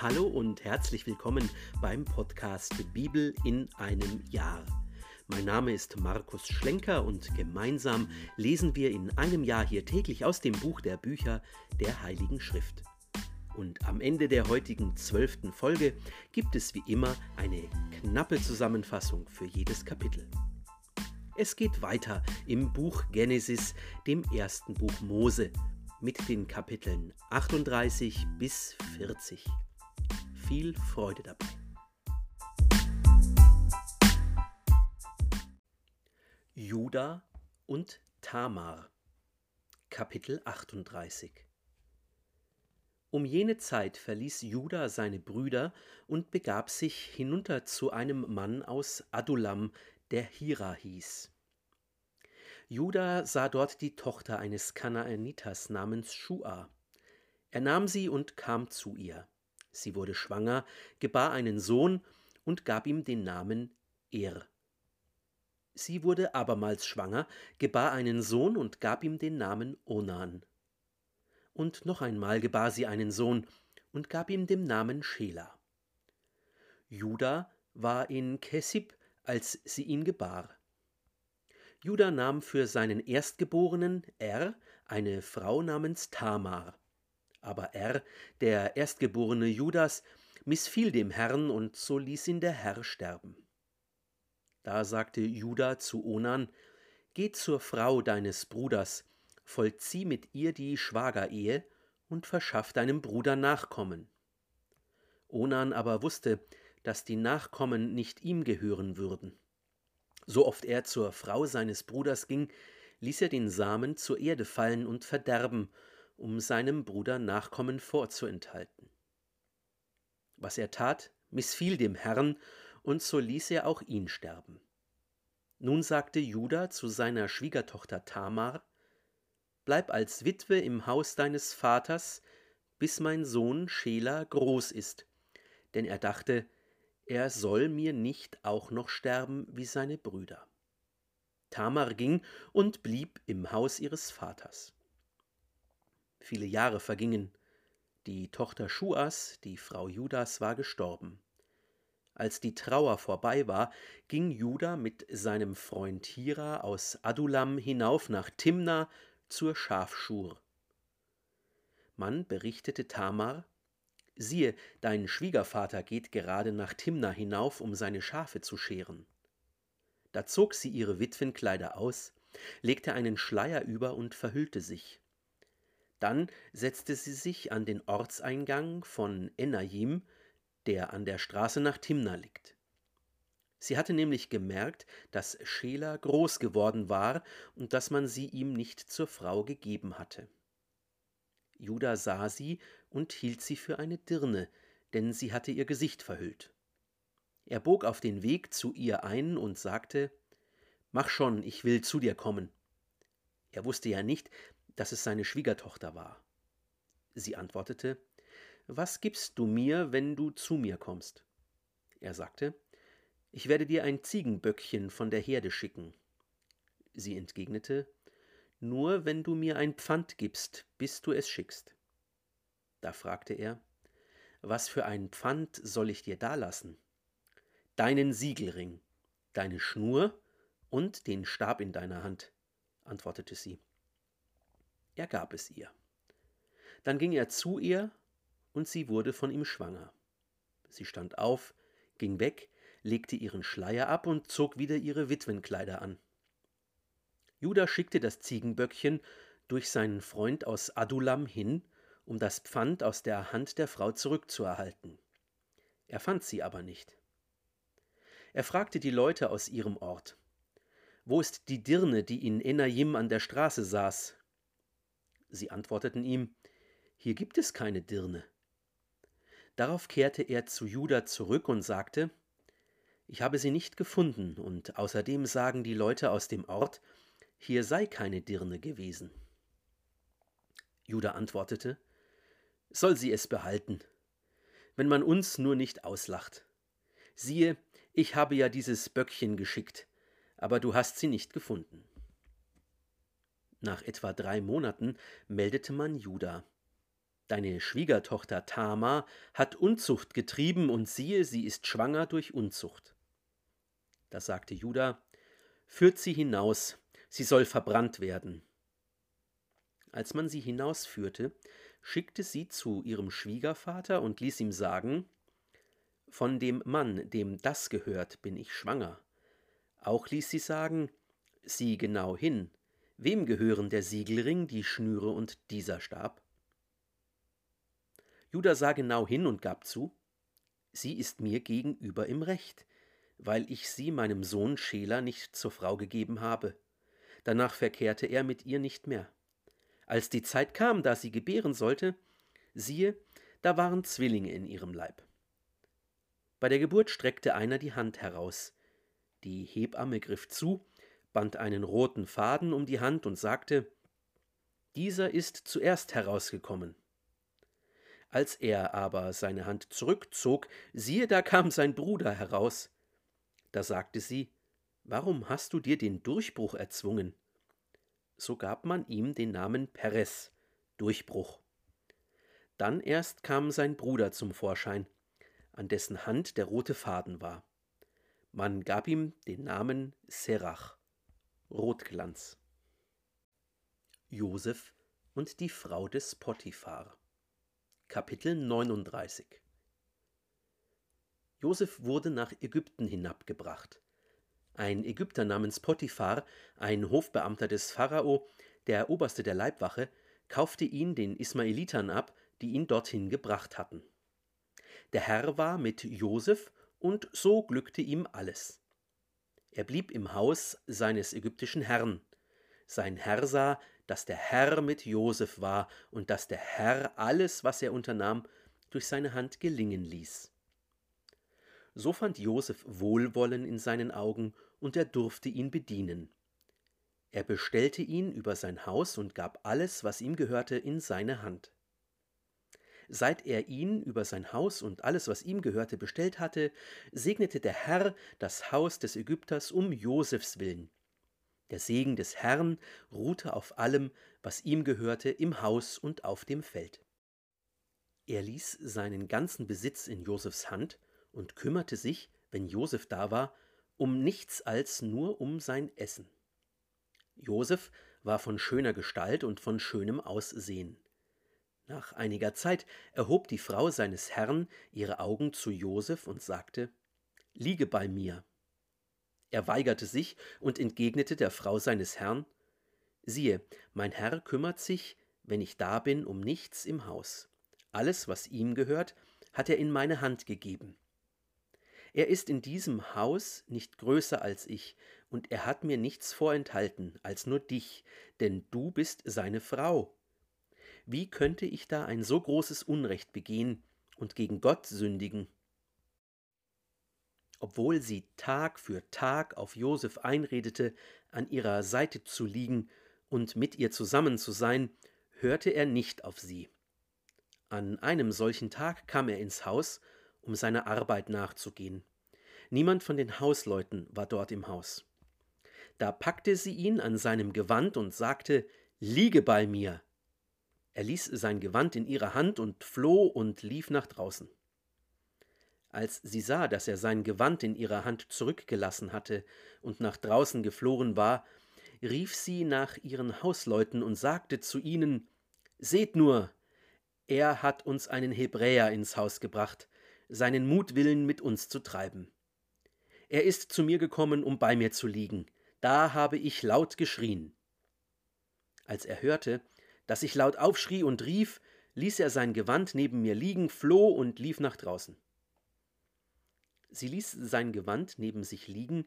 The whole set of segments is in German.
Hallo und herzlich willkommen beim Podcast Bibel in einem Jahr. Mein Name ist Markus Schlenker und gemeinsam lesen wir in einem Jahr hier täglich aus dem Buch der Bücher der Heiligen Schrift. Und am Ende der heutigen zwölften Folge gibt es wie immer eine knappe Zusammenfassung für jedes Kapitel. Es geht weiter im Buch Genesis, dem ersten Buch Mose, mit den Kapiteln 38 bis 40 viel Freude dabei. Judah und Tamar Kapitel 38 Um jene Zeit verließ Judah seine Brüder und begab sich hinunter zu einem Mann aus Adulam, der Hira hieß. Judah sah dort die Tochter eines Kanaanitas namens Shua. Er nahm sie und kam zu ihr. Sie wurde schwanger, gebar einen Sohn und gab ihm den Namen Er. Sie wurde abermals schwanger, gebar einen Sohn und gab ihm den Namen Onan. Und noch einmal gebar sie einen Sohn und gab ihm den Namen Schela. Judah war in Kesib, als sie ihn gebar. Judah nahm für seinen Erstgeborenen Er eine Frau namens Tamar. Aber er, der erstgeborene Judas, missfiel dem Herrn, und so ließ ihn der Herr sterben. Da sagte Judah zu Onan, Geh zur Frau deines Bruders, vollzieh mit ihr die Schwagerehe und verschaff deinem Bruder Nachkommen. Onan aber wusste, dass die Nachkommen nicht ihm gehören würden. So oft er zur Frau seines Bruders ging, ließ er den Samen zur Erde fallen und verderben, um seinem Bruder Nachkommen vorzuenthalten. Was er tat, missfiel dem Herrn, und so ließ er auch ihn sterben. Nun sagte Judah zu seiner Schwiegertochter Tamar, Bleib als Witwe im Haus deines Vaters, bis mein Sohn Schela groß ist, denn er dachte, er soll mir nicht auch noch sterben wie seine Brüder. Tamar ging und blieb im Haus ihres Vaters. Viele Jahre vergingen. Die Tochter Schuas, die Frau Judas, war gestorben. Als die Trauer vorbei war, ging Judah mit seinem Freund Hira aus Adulam hinauf nach Timna zur Schafschur. Man berichtete Tamar, siehe, dein Schwiegervater geht gerade nach Timna hinauf, um seine Schafe zu scheren. Da zog sie ihre Witwenkleider aus, legte einen Schleier über und verhüllte sich. Dann setzte sie sich an den Ortseingang von Enajim, der an der Straße nach Timna liegt. Sie hatte nämlich gemerkt, dass Schela groß geworden war und dass man sie ihm nicht zur Frau gegeben hatte. Judah sah sie und hielt sie für eine Dirne, denn sie hatte ihr Gesicht verhüllt. Er bog auf den Weg zu ihr ein und sagte Mach schon, ich will zu dir kommen. Er wusste ja nicht, dass es seine Schwiegertochter war. Sie antwortete Was gibst du mir, wenn du zu mir kommst? Er sagte Ich werde dir ein Ziegenböckchen von der Herde schicken. Sie entgegnete Nur wenn du mir ein Pfand gibst, bis du es schickst. Da fragte er Was für ein Pfand soll ich dir dalassen? Deinen Siegelring, deine Schnur und den Stab in deiner Hand, antwortete sie. Er gab es ihr. Dann ging er zu ihr, und sie wurde von ihm schwanger. Sie stand auf, ging weg, legte ihren Schleier ab und zog wieder ihre Witwenkleider an. Judah schickte das Ziegenböckchen durch seinen Freund aus Adulam hin, um das Pfand aus der Hand der Frau zurückzuerhalten. Er fand sie aber nicht. Er fragte die Leute aus ihrem Ort: Wo ist die Dirne, die in Enajim an der Straße saß? Sie antworteten ihm, Hier gibt es keine Dirne. Darauf kehrte er zu Juda zurück und sagte, Ich habe sie nicht gefunden, und außerdem sagen die Leute aus dem Ort, hier sei keine Dirne gewesen. Juda antwortete, Soll sie es behalten, wenn man uns nur nicht auslacht. Siehe, ich habe ja dieses Böckchen geschickt, aber du hast sie nicht gefunden. Nach etwa drei Monaten meldete man Juda. Deine Schwiegertochter Tama hat Unzucht getrieben, und siehe, sie ist schwanger durch Unzucht. Da sagte Judah, Führt sie hinaus, sie soll verbrannt werden. Als man sie hinausführte, schickte sie zu ihrem Schwiegervater und ließ ihm sagen, Von dem Mann, dem das gehört, bin ich schwanger. Auch ließ sie sagen, Sieh genau hin, wem gehören der Siegelring, die Schnüre und dieser Stab? Judah sah genau hin und gab zu, sie ist mir gegenüber im Recht, weil ich sie meinem Sohn Schela nicht zur Frau gegeben habe. Danach verkehrte er mit ihr nicht mehr. Als die Zeit kam, da sie gebären sollte, siehe, da waren Zwillinge in ihrem Leib. Bei der Geburt streckte einer die Hand heraus. Die Hebamme griff zu, band einen roten Faden um die Hand und sagte, dieser ist zuerst herausgekommen. Als er aber seine Hand zurückzog, siehe, da kam sein Bruder heraus. Da sagte sie, Warum hast du dir den Durchbruch erzwungen? So gab man ihm den Namen Peres, Durchbruch. Dann erst kam sein Bruder zum Vorschein, an dessen Hand der rote Faden war. Man gab ihm den Namen Serach, Rotglanz. Josef und die Frau des Potiphar. Kapitel 39 Josef wurde nach Ägypten hinabgebracht. Ein Ägypter namens Potiphar, ein Hofbeamter des Pharao, der Oberste der Leibwache, kaufte ihn den Ismaelitern ab, die ihn dorthin gebracht hatten. Der Herr war mit Josef, und so glückte ihm alles. Er blieb im Haus seines ägyptischen Herrn. Sein Herr sah, dass der Herr mit Josef war und dass der Herr alles, was er unternahm, durch seine Hand gelingen ließ. So fand Josef Wohlwollen in seinen Augen, und er durfte ihn bedienen. Er bestellte ihn über sein Haus und gab alles, was ihm gehörte, in seine Hand. Seit er ihn über sein Haus und alles, was ihm gehörte, bestellt hatte, segnete der Herr das Haus des Ägypters um Josefs willen, der Segen des Herrn ruhte auf allem, was ihm gehörte, im Haus und auf dem Feld. Er ließ seinen ganzen Besitz in Josefs Hand und kümmerte sich, wenn Josef da war, um nichts als nur um sein Essen. Josef war von schöner Gestalt und von schönem Aussehen. Nach einiger Zeit erhob die Frau seines Herrn ihre Augen zu Josef und sagte: Liege bei mir. Er weigerte sich und entgegnete der Frau seines Herrn Siehe, mein Herr kümmert sich, wenn ich da bin, um nichts im Haus. Alles, was ihm gehört, hat er in meine Hand gegeben. Er ist in diesem Haus nicht größer als ich, und er hat mir nichts vorenthalten als nur dich, denn du bist seine Frau. Wie könnte ich da ein so großes Unrecht begehen und gegen Gott sündigen? obwohl sie Tag für Tag auf Josef einredete, an ihrer Seite zu liegen und mit ihr zusammen zu sein, hörte er nicht auf sie. An einem solchen Tag kam er ins Haus, um seiner Arbeit nachzugehen. Niemand von den Hausleuten war dort im Haus. Da packte sie ihn an seinem Gewand und sagte Liege bei mir. Er ließ sein Gewand in ihrer Hand und floh und lief nach draußen. Als sie sah, dass er sein Gewand in ihrer Hand zurückgelassen hatte und nach draußen geflohen war, rief sie nach ihren Hausleuten und sagte zu ihnen Seht nur, er hat uns einen Hebräer ins Haus gebracht, seinen Mutwillen mit uns zu treiben. Er ist zu mir gekommen, um bei mir zu liegen, da habe ich laut geschrien. Als er hörte, dass ich laut aufschrie und rief, ließ er sein Gewand neben mir liegen, floh und lief nach draußen. Sie ließ sein Gewand neben sich liegen,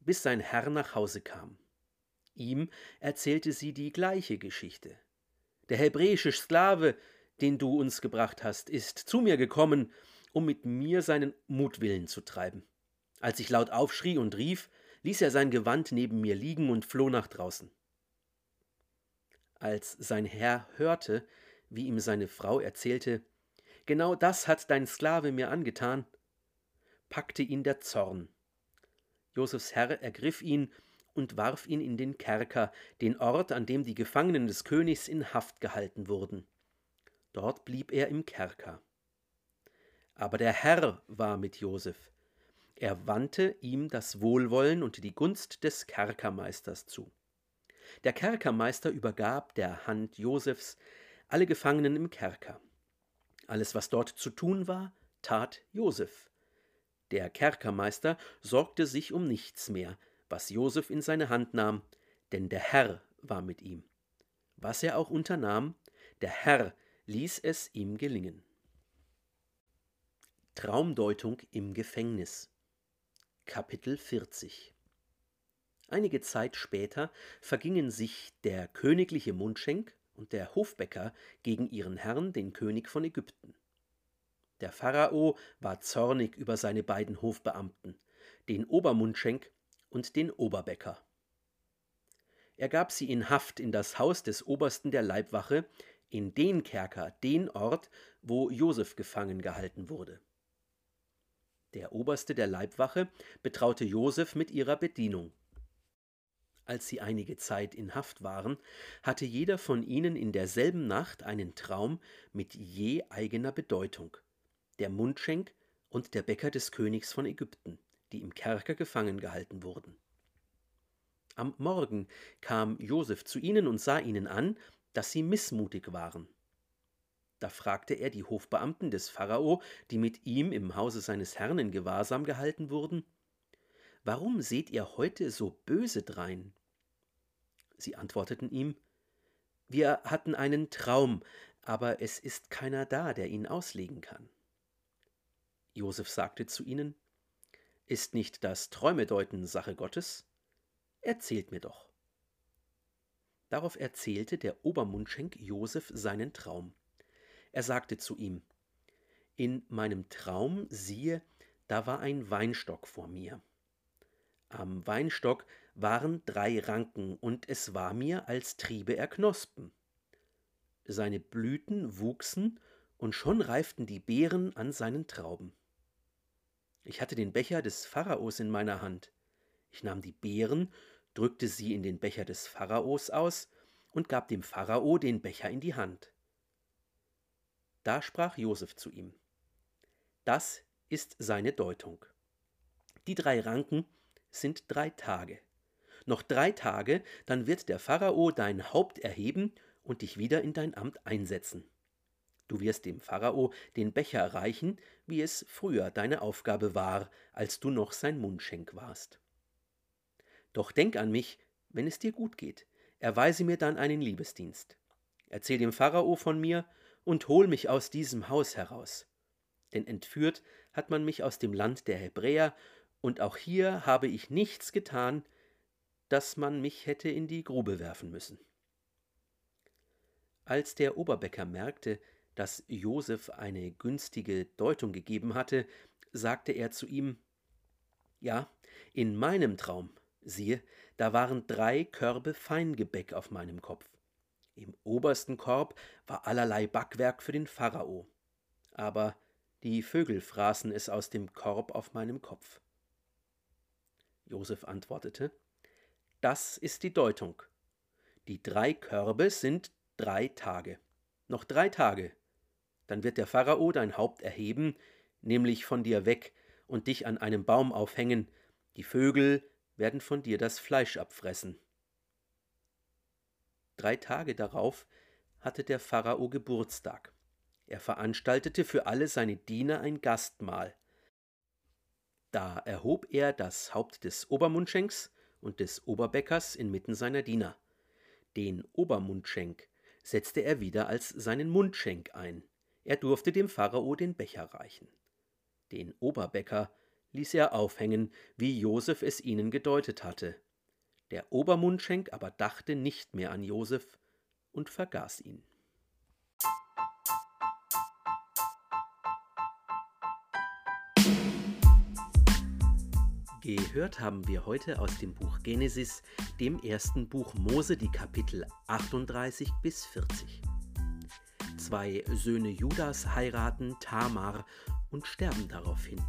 bis sein Herr nach Hause kam. Ihm erzählte sie die gleiche Geschichte. Der hebräische Sklave, den du uns gebracht hast, ist zu mir gekommen, um mit mir seinen Mutwillen zu treiben. Als ich laut aufschrie und rief, ließ er sein Gewand neben mir liegen und floh nach draußen. Als sein Herr hörte, wie ihm seine Frau erzählte, Genau das hat dein Sklave mir angetan, packte ihn der Zorn. Josefs Herr ergriff ihn und warf ihn in den Kerker, den Ort, an dem die Gefangenen des Königs in Haft gehalten wurden. Dort blieb er im Kerker. Aber der Herr war mit Josef. Er wandte ihm das Wohlwollen und die Gunst des Kerkermeisters zu. Der Kerkermeister übergab der Hand Josefs alle Gefangenen im Kerker. Alles, was dort zu tun war, tat Josef. Der Kerkermeister sorgte sich um nichts mehr, was Josef in seine Hand nahm, denn der Herr war mit ihm. Was er auch unternahm, der Herr ließ es ihm gelingen. Traumdeutung im Gefängnis Kapitel 40 Einige Zeit später vergingen sich der königliche Mundschenk und der Hofbäcker gegen ihren Herrn, den König von Ägypten. Der Pharao war zornig über seine beiden Hofbeamten, den Obermundschenk und den Oberbäcker. Er gab sie in Haft in das Haus des Obersten der Leibwache, in den Kerker, den Ort, wo Josef gefangen gehalten wurde. Der Oberste der Leibwache betraute Josef mit ihrer Bedienung. Als sie einige Zeit in Haft waren, hatte jeder von ihnen in derselben Nacht einen Traum mit je eigener Bedeutung. Der Mundschenk und der Bäcker des Königs von Ägypten, die im Kerker gefangen gehalten wurden. Am Morgen kam Josef zu ihnen und sah ihnen an, dass sie missmutig waren. Da fragte er die Hofbeamten des Pharao, die mit ihm im Hause seines Herrn in Gewahrsam gehalten wurden, Warum seht ihr heute so böse drein? Sie antworteten ihm, Wir hatten einen Traum, aber es ist keiner da, der ihn auslegen kann. Josef sagte zu ihnen, Ist nicht das Träumedeuten Sache Gottes? Erzählt mir doch. Darauf erzählte der Obermundschenk Josef seinen Traum. Er sagte zu ihm, In meinem Traum siehe, da war ein Weinstock vor mir. Am Weinstock waren drei Ranken, und es war mir, als triebe er Knospen. Seine Blüten wuchsen, und schon reiften die Beeren an seinen Trauben. Ich hatte den Becher des Pharaos in meiner Hand. Ich nahm die Beeren, drückte sie in den Becher des Pharaos aus und gab dem Pharao den Becher in die Hand. Da sprach Josef zu ihm: Das ist seine Deutung. Die drei Ranken sind drei Tage. Noch drei Tage, dann wird der Pharao dein Haupt erheben und dich wieder in dein Amt einsetzen. Du wirst dem Pharao den Becher reichen, wie es früher deine Aufgabe war, als du noch sein Mundschenk warst. Doch denk an mich, wenn es dir gut geht, erweise mir dann einen Liebesdienst. Erzähl dem Pharao von mir und hol mich aus diesem Haus heraus. Denn entführt hat man mich aus dem Land der Hebräer und auch hier habe ich nichts getan, dass man mich hätte in die Grube werfen müssen. Als der Oberbäcker merkte, dass Josef eine günstige Deutung gegeben hatte, sagte er zu ihm Ja, in meinem Traum, siehe, da waren drei Körbe Feingebäck auf meinem Kopf. Im obersten Korb war allerlei Backwerk für den Pharao, aber die Vögel fraßen es aus dem Korb auf meinem Kopf. Josef antwortete, Das ist die Deutung. Die drei Körbe sind drei Tage. Noch drei Tage. Dann wird der Pharao dein Haupt erheben, nämlich von dir weg, und dich an einem Baum aufhängen. Die Vögel werden von dir das Fleisch abfressen. Drei Tage darauf hatte der Pharao Geburtstag. Er veranstaltete für alle seine Diener ein Gastmahl. Da erhob er das Haupt des Obermundschenks und des Oberbäckers inmitten seiner Diener. Den Obermundschenk setzte er wieder als seinen Mundschenk ein. Er durfte dem Pharao den Becher reichen. Den Oberbäcker ließ er aufhängen, wie Josef es ihnen gedeutet hatte. Der Obermundschenk aber dachte nicht mehr an Josef und vergaß ihn. Gehört haben wir heute aus dem Buch Genesis, dem ersten Buch Mose, die Kapitel 38 bis 40. Zwei Söhne Judas heiraten Tamar und sterben daraufhin.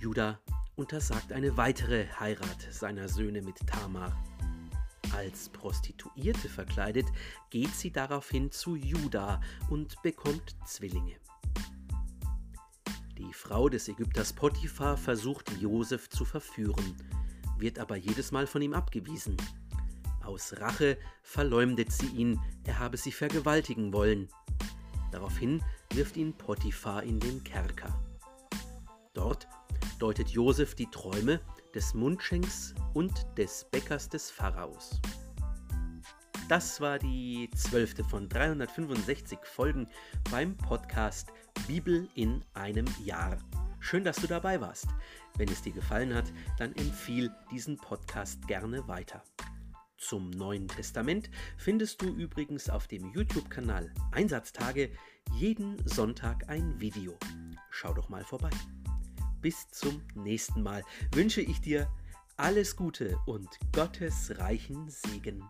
Judah untersagt eine weitere Heirat seiner Söhne mit Tamar. Als Prostituierte verkleidet geht sie daraufhin zu Juda und bekommt Zwillinge. Die Frau des Ägypters Potiphar versucht Josef zu verführen, wird aber jedes Mal von ihm abgewiesen. Aus Rache verleumdet sie ihn, er habe sie vergewaltigen wollen. Daraufhin wirft ihn Potiphar in den Kerker. Dort deutet Josef die Träume des Mundschenks und des Bäckers des Pharaos. Das war die zwölfte von 365 Folgen beim Podcast Bibel in einem Jahr. Schön, dass du dabei warst. Wenn es dir gefallen hat, dann empfiehl diesen Podcast gerne weiter. Zum Neuen Testament findest du übrigens auf dem YouTube-Kanal Einsatztage jeden Sonntag ein Video. Schau doch mal vorbei. Bis zum nächsten Mal wünsche ich dir alles Gute und Gottes reichen Segen.